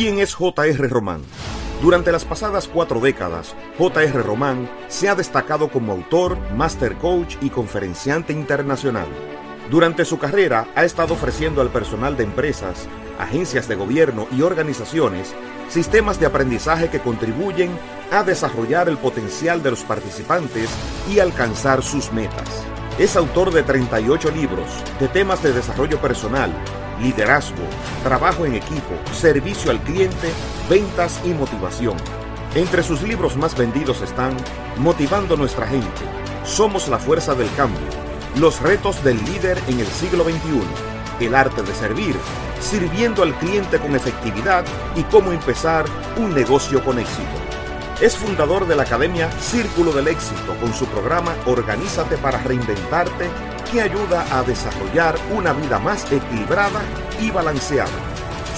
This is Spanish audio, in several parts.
¿Quién es JR Román? Durante las pasadas cuatro décadas, J.R. Román se ha destacado como autor, master coach y conferenciante internacional. Durante su carrera ha estado ofreciendo al personal de empresas, agencias de gobierno y organizaciones sistemas de aprendizaje que contribuyen a desarrollar el potencial de los participantes y alcanzar sus metas. Es autor de 38 libros de temas de desarrollo personal, liderazgo, trabajo en equipo, servicio al cliente, ventas y motivación. Entre sus libros más vendidos están Motivando nuestra gente, Somos la fuerza del cambio, Los retos del líder en el siglo XXI, El arte de servir, Sirviendo al cliente con efectividad y cómo empezar un negocio con éxito. Es fundador de la Academia Círculo del Éxito con su programa Organízate para Reinventarte que ayuda a desarrollar una vida más equilibrada y balanceada.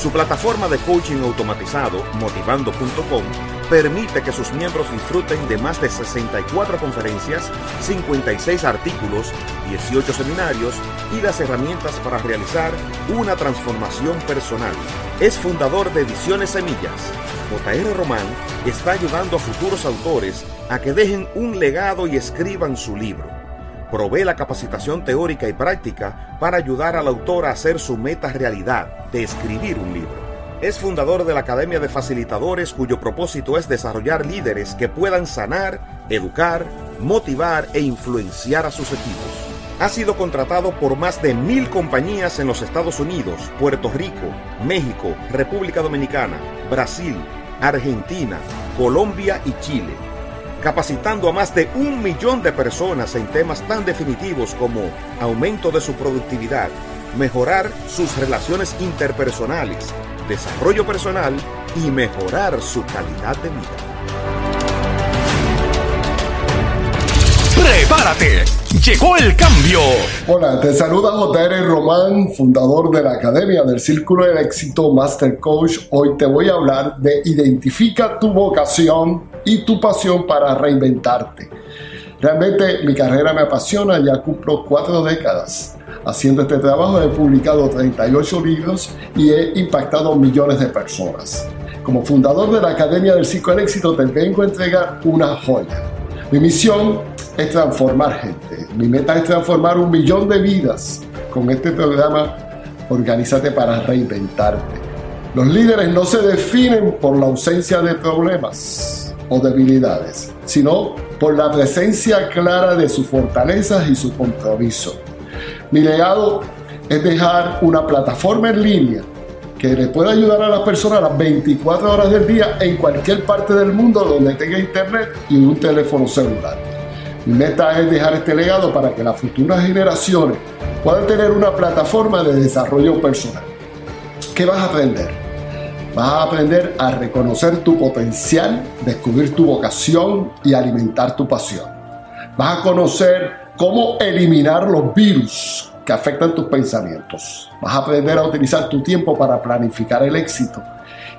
Su plataforma de coaching automatizado, motivando.com, permite que sus miembros disfruten de más de 64 conferencias, 56 artículos, 18 seminarios y las herramientas para realizar una transformación personal. Es fundador de Ediciones Semillas. JR Román está ayudando a futuros autores a que dejen un legado y escriban su libro provee la capacitación teórica y práctica para ayudar al autor a hacer su meta realidad de escribir un libro. Es fundador de la Academia de Facilitadores cuyo propósito es desarrollar líderes que puedan sanar, educar, motivar e influenciar a sus equipos. Ha sido contratado por más de mil compañías en los Estados Unidos, Puerto Rico, México, República Dominicana, Brasil, Argentina, Colombia y Chile capacitando a más de un millón de personas en temas tan definitivos como aumento de su productividad, mejorar sus relaciones interpersonales, desarrollo personal y mejorar su calidad de vida. ¡Prepárate! Llegó el cambio. Hola, te saluda JR Román, fundador de la Academia del Círculo del Éxito Master Coach. Hoy te voy a hablar de identifica tu vocación y tu pasión para reinventarte. Realmente mi carrera me apasiona, ya cumplo cuatro décadas haciendo este trabajo, he publicado 38 libros y he impactado millones de personas. Como fundador de la Academia del Círculo del Éxito te vengo a entregar una joya. Mi misión es transformar gente. Mi meta es transformar un millón de vidas con este programa Organízate para reinventarte. Los líderes no se definen por la ausencia de problemas o debilidades, sino por la presencia clara de sus fortalezas y su compromiso. Mi legado es dejar una plataforma en línea que le pueda ayudar a las personas las 24 horas del día en cualquier parte del mundo donde tenga internet y un teléfono celular. Mi meta es dejar este legado para que las futuras generaciones puedan tener una plataforma de desarrollo personal. ¿Qué vas a aprender? Vas a aprender a reconocer tu potencial, descubrir tu vocación y alimentar tu pasión. Vas a conocer cómo eliminar los virus que afectan tus pensamientos. Vas a aprender a utilizar tu tiempo para planificar el éxito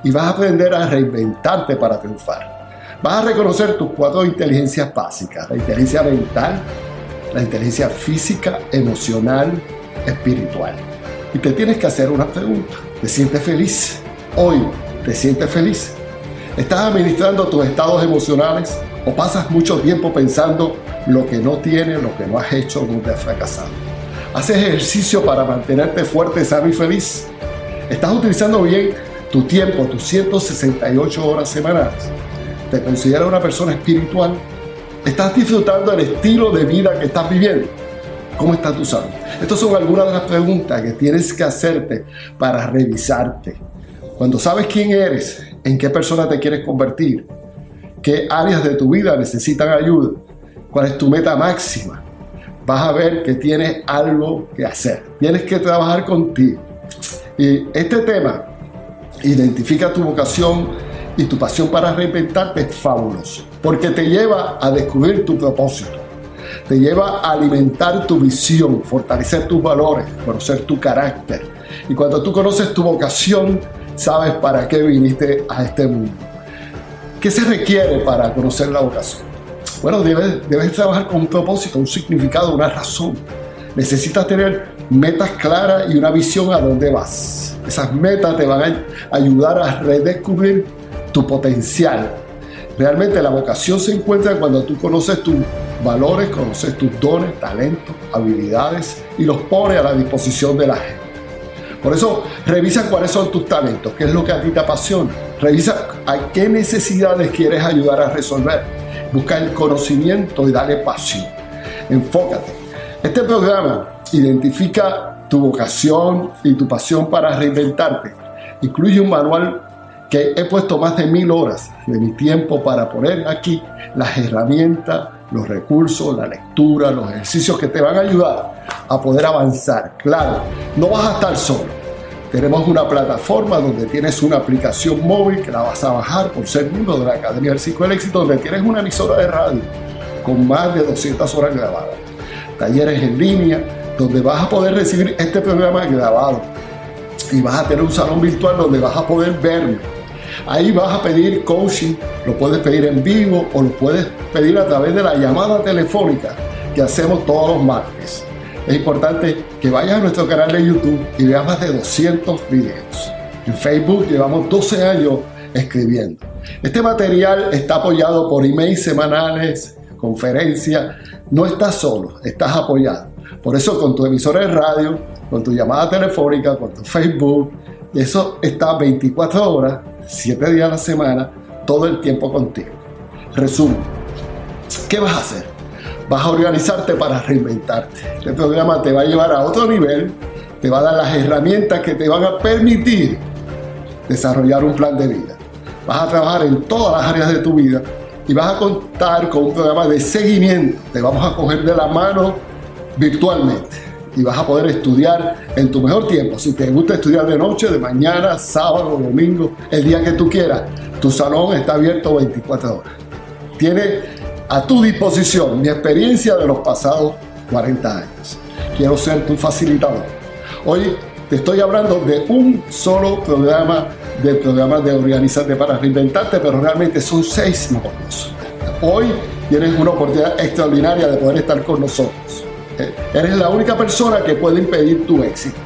y vas a aprender a reinventarte para triunfar. Vas a reconocer tus cuatro inteligencias básicas, la inteligencia mental, la inteligencia física, emocional, espiritual. Y te tienes que hacer una pregunta. ¿Te sientes feliz? Hoy, ¿te sientes feliz? ¿Estás administrando tus estados emocionales o pasas mucho tiempo pensando lo que no tienes, lo que no has hecho, donde has fracasado? ¿Haces ejercicio para mantenerte fuerte, sano y feliz? ¿Estás utilizando bien tu tiempo, tus 168 horas semanales? ¿Te consideras una persona espiritual? ¿Estás disfrutando el estilo de vida que estás viviendo? ¿Cómo está tu salud? Estas son algunas de las preguntas que tienes que hacerte para revisarte. Cuando sabes quién eres, en qué persona te quieres convertir, qué áreas de tu vida necesitan ayuda, cuál es tu meta máxima, vas a ver que tienes algo que hacer. Tienes que trabajar contigo. Y este tema, identifica tu vocación y tu pasión para reinventarte es fabuloso, porque te lleva a descubrir tu propósito, te lleva a alimentar tu visión, fortalecer tus valores, conocer tu carácter. Y cuando tú conoces tu vocación, sabes para qué viniste a este mundo. ¿Qué se requiere para conocer la vocación? Bueno, debes, trabajar con un propósito, un significado, una razón. Necesitas tener metas claras y una visión a dónde vas. Esas metas te van a ayudar a redescubrir tu potencial. Realmente la vocación se encuentra cuando tú conoces tus valores, conoces tus dones, talentos, habilidades y los pones a la disposición de la gente. Por eso, revisa cuáles son tus talentos, qué es lo que a ti te apasiona. Revisa a qué necesidades quieres ayudar a resolver busca el conocimiento y dale pasión. Enfócate. Este programa identifica tu vocación y tu pasión para reinventarte. Incluye un manual que he puesto más de mil horas de mi tiempo para poner aquí las herramientas, los recursos, la lectura, los ejercicios que te van a ayudar a poder avanzar. Claro, no vas a estar solo tenemos una plataforma donde tienes una aplicación móvil que la vas a bajar por ser miembro de la Academia del Ciclo del Éxito, donde tienes una emisora de radio con más de 200 horas grabadas. Talleres en línea, donde vas a poder recibir este programa grabado. Y vas a tener un salón virtual donde vas a poder verme. Ahí vas a pedir coaching, lo puedes pedir en vivo o lo puedes pedir a través de la llamada telefónica que hacemos todos los martes es importante que vayas a nuestro canal de YouTube y veas más de 200 videos. En Facebook llevamos 12 años escribiendo. Este material está apoyado por emails semanales, conferencias. No estás solo, estás apoyado. Por eso con tu emisora de radio, con tu llamada telefónica, con tu Facebook, eso está 24 horas, 7 días a la semana, todo el tiempo contigo. Resumen, ¿qué vas a hacer? vas a organizarte para reinventarte. Este programa te va a llevar a otro nivel, te va a dar las herramientas que te van a permitir desarrollar un plan de vida. Vas a trabajar en todas las áreas de tu vida y vas a contar con un programa de seguimiento. Te vamos a coger de la mano virtualmente y vas a poder estudiar en tu mejor tiempo. Si te gusta estudiar de noche, de mañana, sábado, domingo, el día que tú quieras, tu salón está abierto 24 horas. Tiene a tu disposición mi experiencia de los pasados 40 años. Quiero ser tu facilitador. Hoy te estoy hablando de un solo programa de programas de Organizarte para Reinventarte, pero realmente son seis módulos. Hoy tienes una oportunidad extraordinaria de poder estar con nosotros. Eh, eres la única persona que puede impedir tu éxito.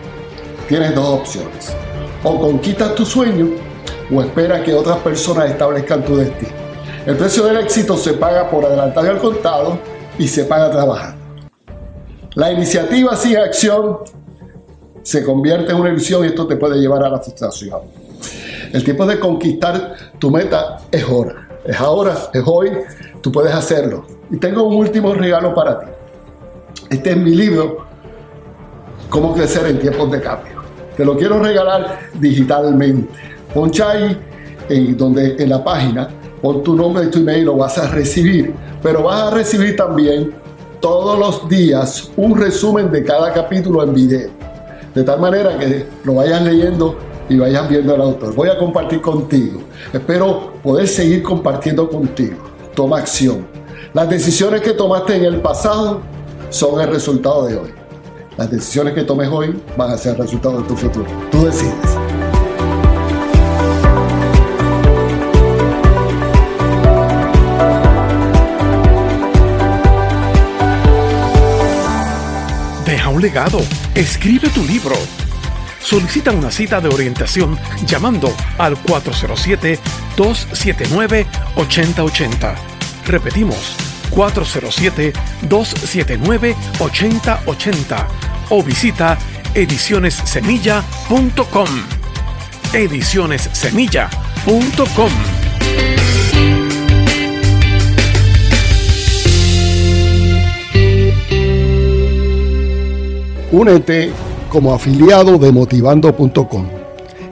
Tienes dos opciones. O conquistas tu sueño o espera que otras personas establezcan tu destino. El precio del éxito se paga por adelantado al contado y se paga trabajando. La iniciativa sin acción se convierte en una ilusión y esto te puede llevar a la frustración. El tiempo de conquistar tu meta es ahora. Es ahora, es hoy, tú puedes hacerlo. Y tengo un último regalo para ti. Este es mi libro, Cómo crecer en tiempos de cambio. Te lo quiero regalar digitalmente. Poncha ahí en, donde, en la página Pon tu nombre y tu email, lo vas a recibir. Pero vas a recibir también todos los días un resumen de cada capítulo en video. De tal manera que lo vayas leyendo y vayas viendo al autor. Voy a compartir contigo. Espero poder seguir compartiendo contigo. Toma acción. Las decisiones que tomaste en el pasado son el resultado de hoy. Las decisiones que tomes hoy van a ser el resultado de tu futuro. Tú decides. legado. Escribe tu libro. Solicita una cita de orientación llamando al 407-279-8080. Repetimos, 407-279-8080 o visita edicionessemilla.com. Edicionessemilla.com. Únete como afiliado de motivando.com.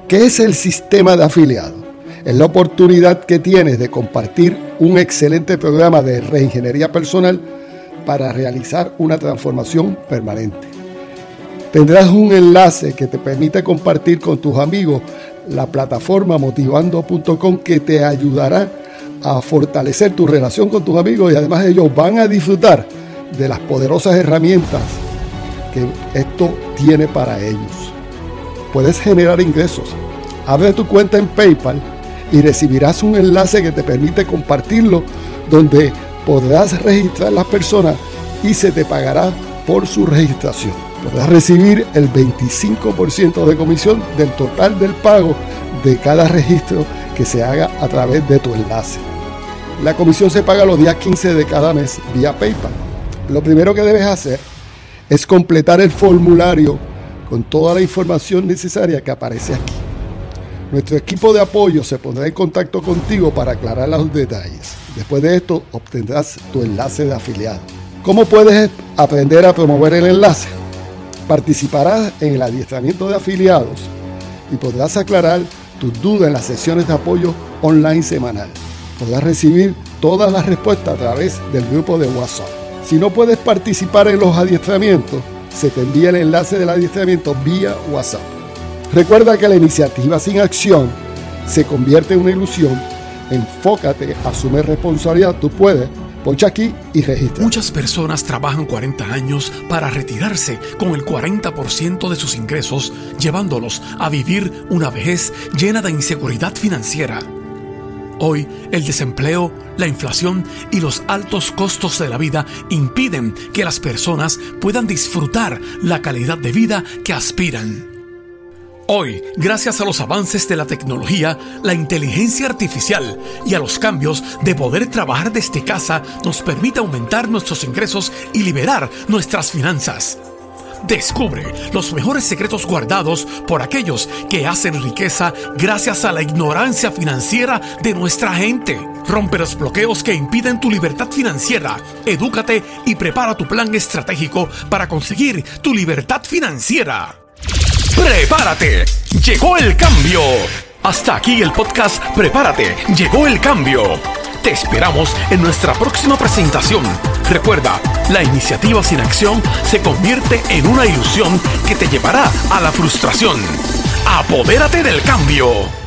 ¿Qué es el sistema de afiliado? Es la oportunidad que tienes de compartir un excelente programa de reingeniería personal para realizar una transformación permanente. Tendrás un enlace que te permite compartir con tus amigos la plataforma motivando.com que te ayudará a fortalecer tu relación con tus amigos y además ellos van a disfrutar de las poderosas herramientas que esto tiene para ellos. Puedes generar ingresos. Abre tu cuenta en PayPal y recibirás un enlace que te permite compartirlo donde podrás registrar las personas y se te pagará por su registración. Podrás recibir el 25% de comisión del total del pago de cada registro que se haga a través de tu enlace. La comisión se paga los días 15 de cada mes vía PayPal. Lo primero que debes hacer es completar el formulario con toda la información necesaria que aparece aquí. Nuestro equipo de apoyo se pondrá en contacto contigo para aclarar los detalles. Después de esto obtendrás tu enlace de afiliado. ¿Cómo puedes aprender a promover el enlace? Participarás en el adiestramiento de afiliados y podrás aclarar tus dudas en las sesiones de apoyo online semanal. Podrás recibir todas las respuestas a través del grupo de WhatsApp. Si no puedes participar en los adiestramientos, se te envía el enlace del adiestramiento vía WhatsApp. Recuerda que la iniciativa sin acción se convierte en una ilusión. Enfócate, asume responsabilidad, tú puedes. Poncha aquí y registra. Muchas personas trabajan 40 años para retirarse con el 40% de sus ingresos, llevándolos a vivir una vejez llena de inseguridad financiera. Hoy el desempleo, la inflación y los altos costos de la vida impiden que las personas puedan disfrutar la calidad de vida que aspiran. Hoy, gracias a los avances de la tecnología, la inteligencia artificial y a los cambios de poder trabajar desde casa nos permite aumentar nuestros ingresos y liberar nuestras finanzas. Descubre los mejores secretos guardados por aquellos que hacen riqueza gracias a la ignorancia financiera de nuestra gente. Rompe los bloqueos que impiden tu libertad financiera. Edúcate y prepara tu plan estratégico para conseguir tu libertad financiera. ¡Prepárate! Llegó el cambio. Hasta aquí el podcast Prepárate. Llegó el cambio. Te esperamos en nuestra próxima presentación. Recuerda, la iniciativa sin acción se convierte en una ilusión que te llevará a la frustración. Apodérate del cambio.